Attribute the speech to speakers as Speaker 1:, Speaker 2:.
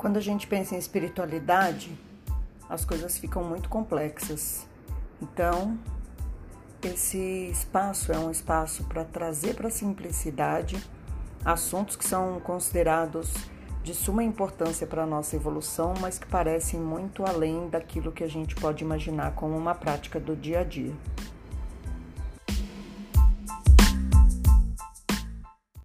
Speaker 1: Quando a gente pensa em espiritualidade, as coisas ficam muito complexas. Então, esse espaço é um espaço para trazer para a simplicidade assuntos que são considerados de suma importância para a nossa evolução, mas que parecem muito além daquilo que a gente pode imaginar como uma prática do dia a dia.